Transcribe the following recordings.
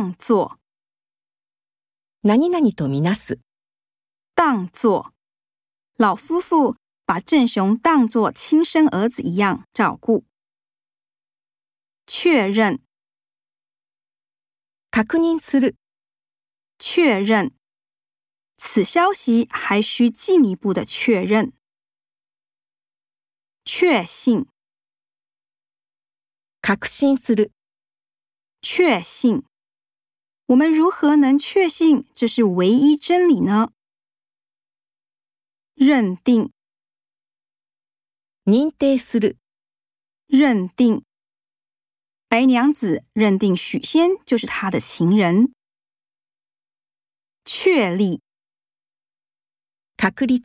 当作，なになにとみなす。当作，老夫妇把郑雄当作亲生儿子一样照顾。确认、確認する。确认，此消息还需进一步的确认。确信、確信する。确信。我们如何能确信这是唯一真理呢？认定、认定、认定。白娘子认定许仙就是她的情人，确立、确立、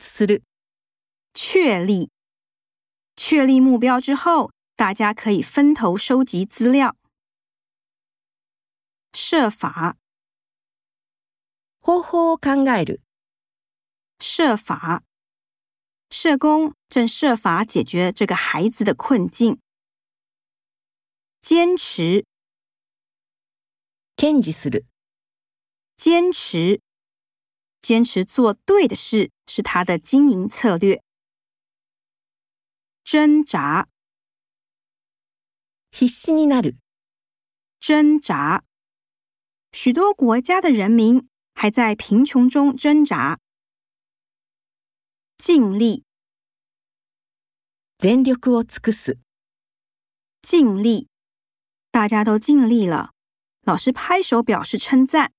确立。确立目标之后，大家可以分头收集资料。设法，ふほう考える。设法，社工正设法解决这个孩子的困境。坚持、堅持する。坚持，坚持做对的事是他的经营策略。挣扎、必死になる。挣扎。许多国家的人民还在贫穷中挣扎。尽力，全力，大家都尽力了。老师拍手表示称赞。